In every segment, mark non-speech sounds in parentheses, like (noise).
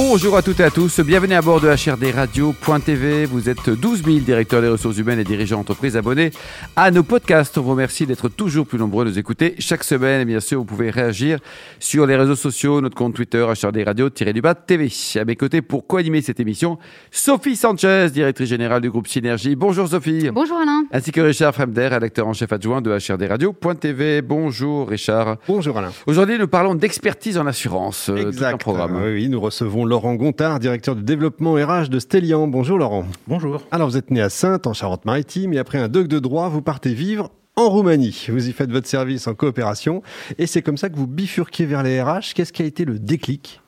Bonjour à toutes et à tous, bienvenue à bord de HRD Radio.tv. Vous êtes 12 000 directeurs des ressources humaines et dirigeants d'entreprises abonnés à nos podcasts. On vous remercie d'être toujours plus nombreux à nous écouter chaque semaine. Et bien sûr, vous pouvez réagir sur les réseaux sociaux, notre compte Twitter, HRD Radio-du-bas TV. À mes côtés, pour co-animer cette émission, Sophie Sanchez, directrice générale du groupe Synergie. Bonjour Sophie. Bonjour Alain. Ainsi que Richard Fremder, rédacteur en chef adjoint de HRD Radio.tv. Bonjour Richard. Bonjour Alain. Aujourd'hui, nous parlons d'expertise en assurance. Exact. Tout un programme. Oui, oui, nous recevons Laurent Gontard, directeur du développement RH de Stellian. Bonjour Laurent. Bonjour. Alors vous êtes né à Sainte, en Charente-Maritime, et après un doc de droit, vous partez vivre en Roumanie. Vous y faites votre service en coopération, et c'est comme ça que vous bifurquez vers les RH. Qu'est-ce qui a été le déclic?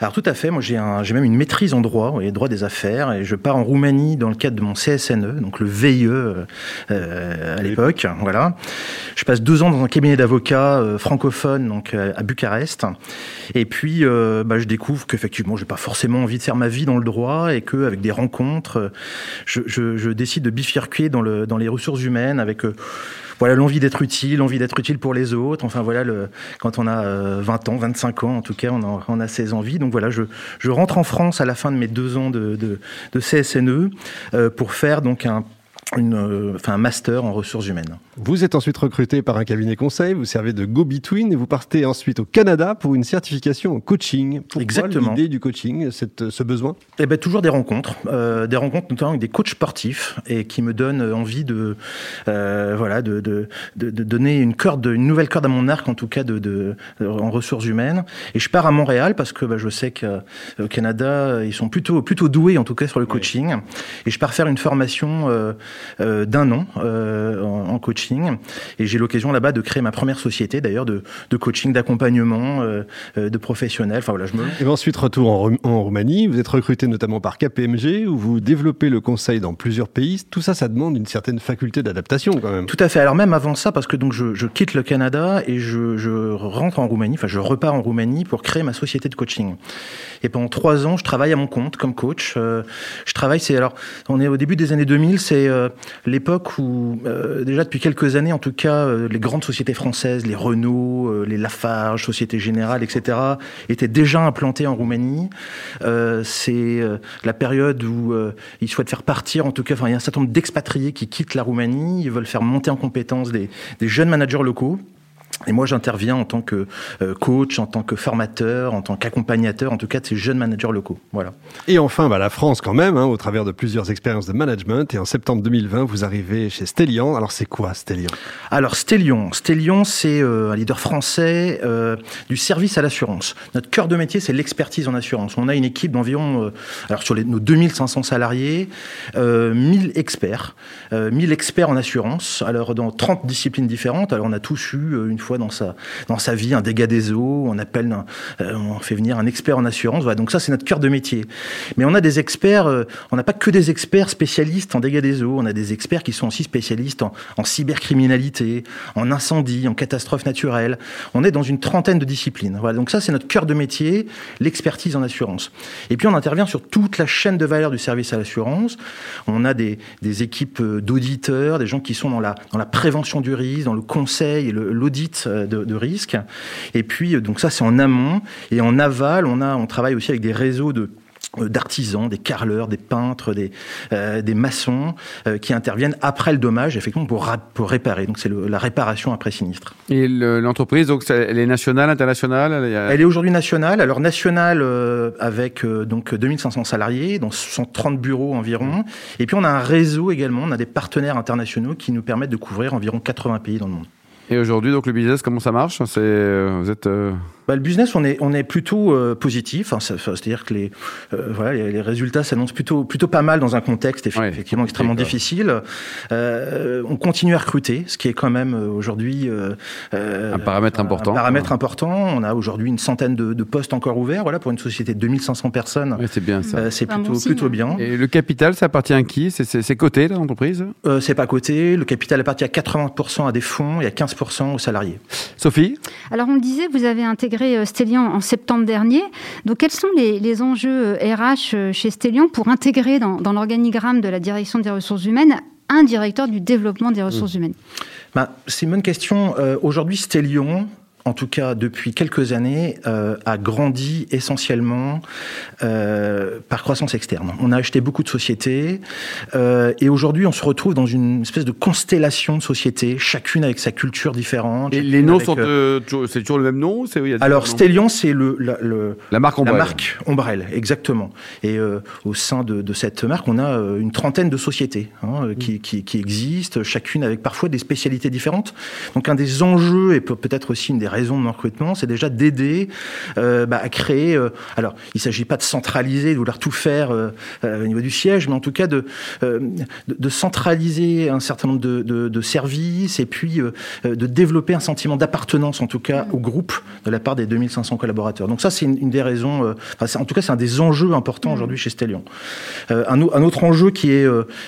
Alors tout à fait, moi j'ai un, même une maîtrise en droit, et droit des affaires, et je pars en Roumanie dans le cadre de mon CSNE, donc le VIE euh, à l'époque, voilà. Je passe deux ans dans un cabinet d'avocats euh, francophone, donc euh, à Bucarest, et puis euh, bah, je découvre qu'effectivement j'ai pas forcément envie de faire ma vie dans le droit, et que avec des rencontres, je, je, je décide de bifurquer dans, le, dans les ressources humaines avec voilà l'envie d'être utile, l'envie d'être utile pour les autres. Enfin voilà, le, quand on a 20 ans, 25 ans, en tout cas, on a, ces envies. Donc voilà, je, je rentre en France à la fin de mes deux ans de, de, de CSNE euh, pour faire donc un une, euh, enfin, un master en ressources humaines. Vous êtes ensuite recruté par un cabinet conseil, vous servez de go-between et vous partez ensuite au Canada pour une certification en coaching. Pourquoi Exactement. l'idée du coaching, cette, ce besoin? Eh ben, toujours des rencontres, euh, des rencontres notamment avec des coachs sportifs et qui me donnent envie de, euh, voilà, de, de, de, de, donner une corde, une nouvelle corde à mon arc en tout cas de, de, en ressources humaines. Et je pars à Montréal parce que bah, je sais qu'au Canada ils sont plutôt plutôt doués en tout cas sur le coaching. Oui. Et je pars faire une formation. Euh, euh, d'un an euh, en, coaching. Et j'ai l'occasion là-bas de créer ma première société, d'ailleurs, de, de, coaching, d'accompagnement, euh, de professionnels. Enfin voilà, je me. Et ben ensuite retour en, en, Roumanie. Vous êtes recruté notamment par KPMG, où vous développez le conseil dans plusieurs pays. Tout ça, ça demande une certaine faculté d'adaptation quand même. Tout à fait. Alors même avant ça, parce que donc je, je quitte le Canada et je, je rentre en Roumanie. Enfin, je repars en Roumanie pour créer ma société de coaching. Et pendant trois ans, je travaille à mon compte comme coach. Euh, je travaille, c'est alors, on est au début des années 2000, c'est euh, l'époque où, euh, déjà depuis quelques années en tout cas, euh, les grandes sociétés françaises, les Renault, euh, les Lafarge, Société Générale, etc., étaient déjà implantées en Roumanie. c'est la période où ils souhaitent faire partir, en tout cas, il y a un certain nombre d'expatriés qui quittent la Roumanie, ils veulent faire monter en compétence des jeunes managers locaux. Et moi, j'interviens en tant que coach, en tant que formateur, en tant qu'accompagnateur, en tout cas de ces jeunes managers locaux. Voilà. Et enfin, bah, la France quand même, hein, au travers de plusieurs expériences de management. Et en septembre 2020, vous arrivez chez Stellian. Alors, c'est quoi Stellian Alors, Stellian, Stellian, c'est euh, un leader français euh, du service à l'assurance. Notre cœur de métier, c'est l'expertise en assurance. On a une équipe d'environ, euh, alors sur les, nos 2500 salariés, 1000 experts, 1000 experts en assurance. Alors, dans 30 disciplines différentes. Alors, on a tous eu une fois dans sa, dans sa vie un dégât des eaux, on appelle, euh, on fait venir un expert en assurance. Voilà, donc ça c'est notre cœur de métier. Mais on a des experts, euh, on n'a pas que des experts spécialistes en dégâts des eaux, on a des experts qui sont aussi spécialistes en, cybercriminalité, en incendie, en catastrophes naturelles. On est dans une trentaine de disciplines. Voilà, donc ça c'est notre cœur de métier, l'expertise en assurance. Et puis on intervient sur toute la chaîne de valeur du service à l'assurance. On a des, des équipes d'auditeurs, des gens qui sont dans la, dans la prévention du risque, dans le conseil et l'audit de, de risque. Et puis, donc ça, c'est en amont. Et en aval, on, a, on travaille aussi avec des réseaux de d'artisans, des carreleurs, des peintres, des, euh, des maçons euh, qui interviennent après le dommage, effectivement, pour, pour réparer. Donc c'est la réparation après sinistre. Et l'entreprise, donc elle est nationale, internationale Elle, a... elle est aujourd'hui nationale. Alors nationale euh, avec donc 2500 salariés, dans 130 bureaux environ. Et puis on a un réseau également, on a des partenaires internationaux qui nous permettent de couvrir environ 80 pays dans le monde. Et aujourd'hui, donc le business, comment ça marche? C'est vous êtes euh... bah, le business, on est on est plutôt euh, positif. Enfin, C'est-à-dire que les euh, voilà les, les résultats s'annoncent plutôt plutôt pas mal dans un contexte ouais, effectivement extrêmement difficile. Euh, on continue à recruter, ce qui est quand même aujourd'hui un paramètre important. Un paramètre important. On a aujourd'hui une centaine de, de, postes encore ouverts. Voilà pour une société de 2500 personnes. Ouais, c'est bien ça. c'est plutôt bon plutôt bien. Et le capital, ça appartient à qui? C'est coté l'entreprise? C'est pas coté. Le capital appartient à 80% à des fonds et à 15% aux salariés. Sophie? Alors, on le disait, vous avez intégré Stellian en septembre dernier. Donc, quels sont les, les enjeux RH chez Stellian pour intégrer dans, dans l'organigramme de la direction des ressources humaines un directeur du développement des ressources humaines? Bah, C'est une bonne question. Euh, Aujourd'hui, Stellion, en tout cas depuis quelques années, euh, a grandi essentiellement euh, par croissance externe. On a acheté beaucoup de sociétés euh, et aujourd'hui on se retrouve dans une espèce de constellation de sociétés, chacune avec sa culture différente. Et les noms sont euh, toujours, c'est toujours le même nom c'est, Alors Stellion, c'est le la, le, la marque Ombrelle. La marque Ombrelle, exactement. Et euh, au sein de, de, cette marque, on a euh, une trentaine de sociétés hein, qui, qui, qui, existent, chacune avec parfois des spécialités différentes. Donc un des enjeux et peut-être aussi une des raison de mon recrutement, c'est déjà d'aider euh, bah, à créer. Euh, alors, il ne s'agit pas de centraliser, de vouloir tout faire euh, au niveau du siège, mais en tout cas de, de, de centraliser un certain nombre de, de, de services et puis de développer un sentiment d'appartenance, en tout cas, au groupe de la part des 2500 collaborateurs. Donc ça, c'est une, une, des raisons. Enfin, en tout cas, c'est un des enjeux importants aujourd'hui chez Stellion. Un, un, autre enjeu qui est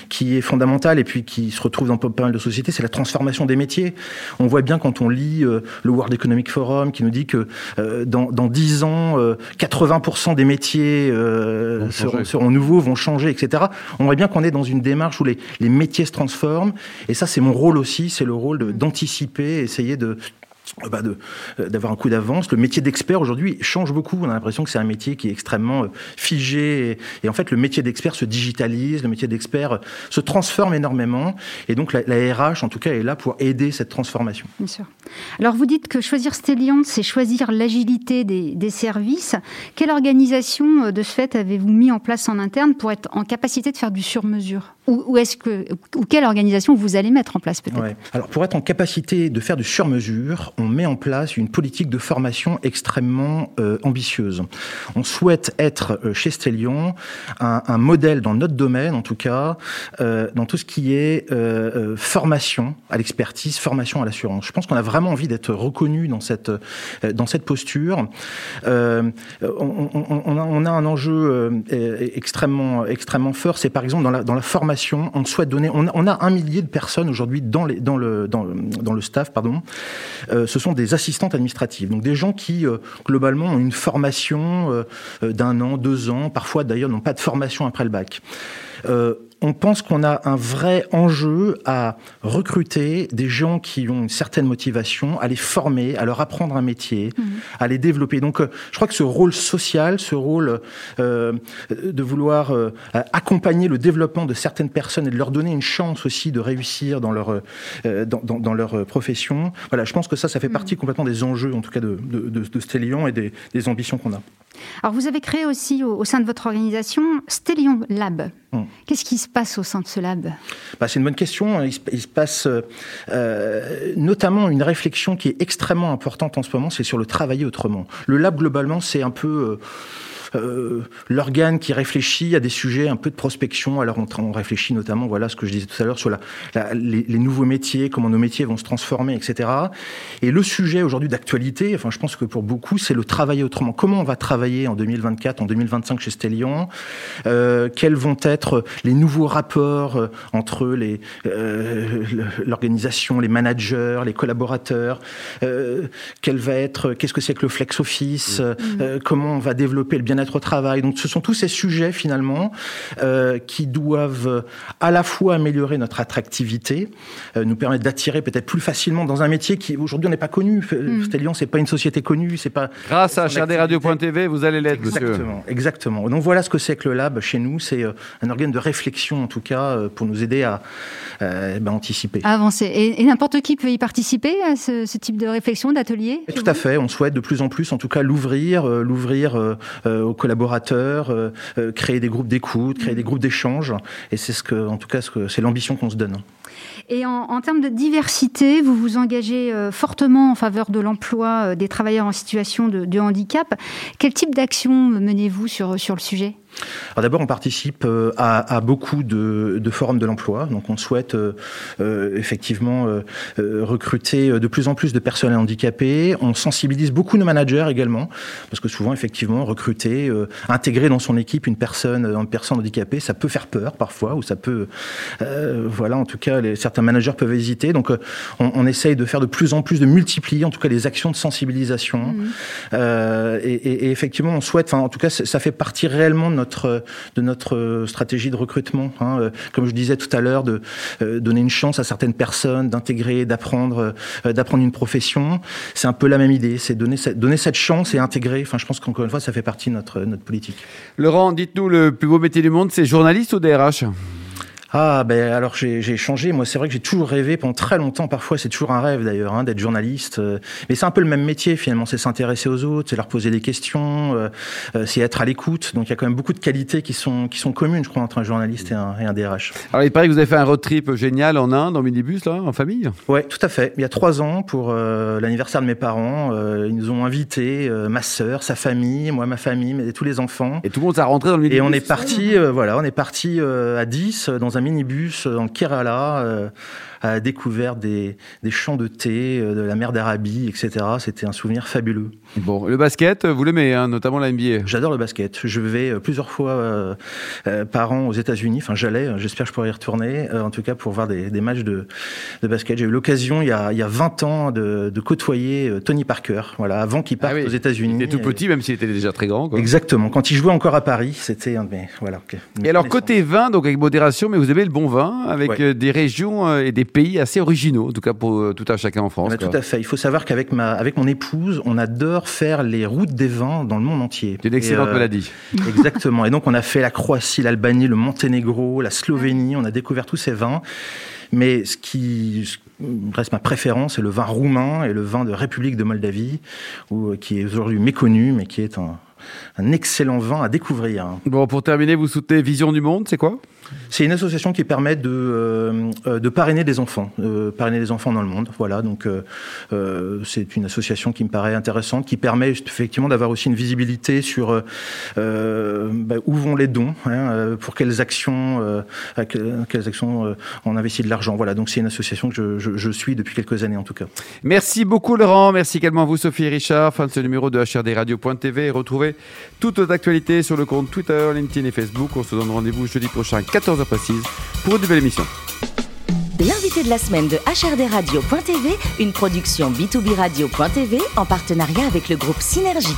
qui est fondamental et puis qui se retrouve dans pas mal de sociétés, c'est la transformation des métiers. On voit bien quand on lit le World Economic Forum qui nous dit que euh, dans, dans 10 ans, euh, 80% des métiers euh, seront, seront, nouveaux, vont changer, etc. On voit bien qu'on est dans une démarche où les, les métiers se transforment. Et ça, c'est mon rôle aussi, c'est le rôle d'anticiper, essayer de bah de, d'avoir un coup d'avance. Le métier d'expert aujourd'hui change beaucoup. On a l'impression que c'est un métier qui est extrêmement figé. Et, et, en fait, le métier d'expert se digitalise, le métier d'expert se transforme énormément. Et donc, la, la, RH, en tout cas, est là pour aider cette transformation. Bien sûr. Alors, vous dites que choisir Stellion, c'est choisir l'agilité des, des, services. Quelle organisation, de ce fait, avez-vous mis en place en interne pour être en capacité de faire du sur-mesure? Ou, ou, est-ce que, ou quelle organisation vous allez mettre en place, peut-être? Ouais. Alors, pour être en capacité de faire du sur-mesure, on met en place une politique de formation extrêmement euh, ambitieuse. On souhaite être euh, chez Stellion un, modèle dans notre domaine, en tout cas, euh, dans tout ce qui est formation à l'expertise, formation à l'assurance. Je pense qu'on a vraiment envie d'être reconnu dans cette dans cette posture. On, a, un enjeu extrêmement extrêmement fort. C'est par exemple dans la dans la formation, on souhaite donner. On a, un millier de personnes aujourd'hui dans les dans le dans le staff, pardon. Ce sont des assistantes administratives, donc des gens qui euh, globalement ont une formation euh, d'un an, deux ans, parfois d'ailleurs n'ont pas de formation après le bac. Euh, on pense qu'on a un vrai enjeu à recruter des gens qui ont une certaine motivation, à les former, à leur apprendre un métier, mmh. à les développer. Donc, euh, je crois que ce rôle social, ce rôle euh, de vouloir euh, accompagner le développement de certaines personnes et de leur donner une chance aussi de réussir dans leur euh, dans, dans, dans, leur profession. Voilà, je pense que ça, ça fait partie mmh. complètement des enjeux, en tout cas de, de, de, de Stellion et des, des, ambitions qu'on a. Alors, vous avez créé aussi au, au, sein de votre organisation Stellion Lab. Mmh. Qu'est-ce qui se passe au sein de ce lab? Bah, C'est une bonne question. Il se, se passe euh, notamment une réflexion qui est extrêmement importante en ce moment, c'est sur le travailler autrement. Le lab, globalement, c'est un peu... Euh, euh, l'organe qui réfléchit à des sujets un peu de prospection. Alors on, on, réfléchit notamment, voilà ce que je disais tout à l'heure sur la, la, les, les, nouveaux métiers, comment nos métiers vont se transformer, etc. Et le sujet aujourd'hui d'actualité, enfin je pense que pour beaucoup, c'est le travailler autrement. Comment on va travailler en 2024, en 2025 chez Stellion? Euh, Quels vont être les nouveaux rapports euh, entre les euh, l'organisation, les managers, les collaborateurs? Quel va être Qu'est-ce que c'est que le flex office? Mmh. Comment on va développer le bien bien-être au travail. Donc ce sont tous ces sujets finalement euh, qui doivent à la fois améliorer notre attractivité, euh, nous permettre d'attirer peut-être plus facilement dans un métier qui aujourd'hui on n'est pas connu. Mm. Stellion, c'est pas une société connue, c'est pas. Grâce à HRDRadio.tv, vous allez l'être, monsieur. Exactement, exactement. Donc voilà ce que c'est que le lab chez nous, c'est euh, un organe de réflexion en tout cas euh, pour nous aider à euh, ben, anticiper. À avancer. Et, et n'importe qui peut y participer à ce, ce type de réflexion, d'atelier Tout à fait. On souhaite de plus en plus, en tout cas, l'ouvrir, euh, l'ouvrir aux collaborateurs, euh, euh, créer des groupes d'écoute, créer des groupes d'échange. Et c'est ce que, en tout cas, ce c'est l'ambition qu'on se donne. Et en, en, termes de diversité, vous vous engagez euh, fortement en faveur de l'emploi euh, des travailleurs en situation de, de handicap. Quel type d'action menez-vous sur, sur le sujet? Alors d'abord, on participe euh, à, à beaucoup de, de, forums de l'emploi. Donc, on souhaite euh, euh, effectivement euh, recruter de plus en plus de personnes handicapées. On sensibilise beaucoup nos managers également, parce que souvent, effectivement, recruter, euh, intégrer dans son équipe une personne, une personne handicapée, ça peut faire peur parfois, ou ça peut, voilà, en tout cas, les, certains managers peuvent hésiter. Donc, on, on, essaye de faire de plus en plus, de multiplier, en tout cas, les actions de sensibilisation. Mmh. Et, et, et, effectivement, on souhaite, enfin, en tout cas, ça fait partie réellement de notre de notre stratégie de recrutement. Hein. Comme je disais tout à l'heure, de donner une chance à certaines personnes, d'intégrer, d'apprendre, d'apprendre une profession. C'est un peu la même idée, c'est donner cette, donner cette chance et intégrer. Enfin, je pense qu'encore une fois, ça fait partie de notre notre politique. Laurent, dites-nous le plus beau métier du monde, c'est journaliste ou DRH ah ben alors j'ai changé. Moi c'est vrai que j'ai toujours rêvé pendant très longtemps. Parfois c'est toujours un rêve d'ailleurs hein, d'être journaliste. Euh, mais c'est un peu le même métier finalement. C'est s'intéresser aux autres, c'est leur poser des questions, euh, euh, c'est être à l'écoute. Donc il y a quand même beaucoup de qualités qui sont qui sont communes, je crois, entre un journaliste et un, et un DRH. Alors il paraît que vous avez fait un road trip génial en Inde, en minibus là, en famille. Ouais, tout à fait. Il y a trois ans pour l'anniversaire de mes parents, ils nous ont invités, ma sœur, sa famille, moi ma famille, mais tous les enfants. Et tout le monde s'est rentré dans le minibus. Et on est parti, voilà, on est parti à 10 dans un minibus en Kerala euh, à la découverte des, des champs de thé, euh, de la mer d'Arabie, etc. C'était un souvenir fabuleux. Bon, le basket, vous l'aimez, hein, notamment la NBA J'adore le basket. Je vais euh, plusieurs fois euh, par an aux États-Unis. Enfin, j'allais. J'espère que je pourrai y retourner. en tout cas, pour voir des, des matchs de, de basket. J'ai eu l'occasion, il, y a, il y a 20 ans, de, de côtoyer Tony Parker. Voilà, avant qu'il parte ah aux États-Unis. Il était tout petit, même s'il était déjà très grand. Quoi. Exactement. Quand il jouait encore à Paris, c'était un de mes. Voilà. Et alors, côté vin, donc avec modération, mais vous avez le bon vin, avec des régions et des pays assez originaux, en tout cas pour euh, tout un chacun en France. tout à fait. Il faut savoir qu'avec ma, avec mon épouse, on adore faire les routes des vins dans le monde entier. C'est une excellente euh, maladie. (laughs) Exactement. Et donc on a fait la Croatie, l'Albanie, le Monténégro, la Slovénie. On a découvert tous ces vins. Mais ce qui reste ma préférence, c'est le vin roumain et le vin de République de Moldavie, où, qui est aujourd'hui méconnu, mais qui est un, un excellent vin à découvrir. Bon, pour terminer, vous soutenez Vision du Monde, c'est quoi? C'est une association qui permet de, euh, euh, de parrainer des enfants, euh, parrainer des enfants dans le monde. Voilà, donc c'est une association qui me paraît intéressante, qui permet effectivement d'avoir aussi une visibilité sur bah, où vont les dons, hein, pour quelles actions, quelles actions on investit de l'argent. Voilà, donc c'est une association que je, je, suis depuis quelques années en tout cas. Merci beaucoup Laurent, merci également à vous Sophie et Richard. Fin de ce numéro de HRDRadio.tv. Retrouvez toutes nos actualités sur le compte Twitter, LinkedIn et Facebook. On se donne rendez-vous jeudi prochain 14h précise pour une nouvelle émission. L'invité de la semaine de HRDRadio.tv, une production B2B Radio.tv en partenariat avec le groupe Synergie.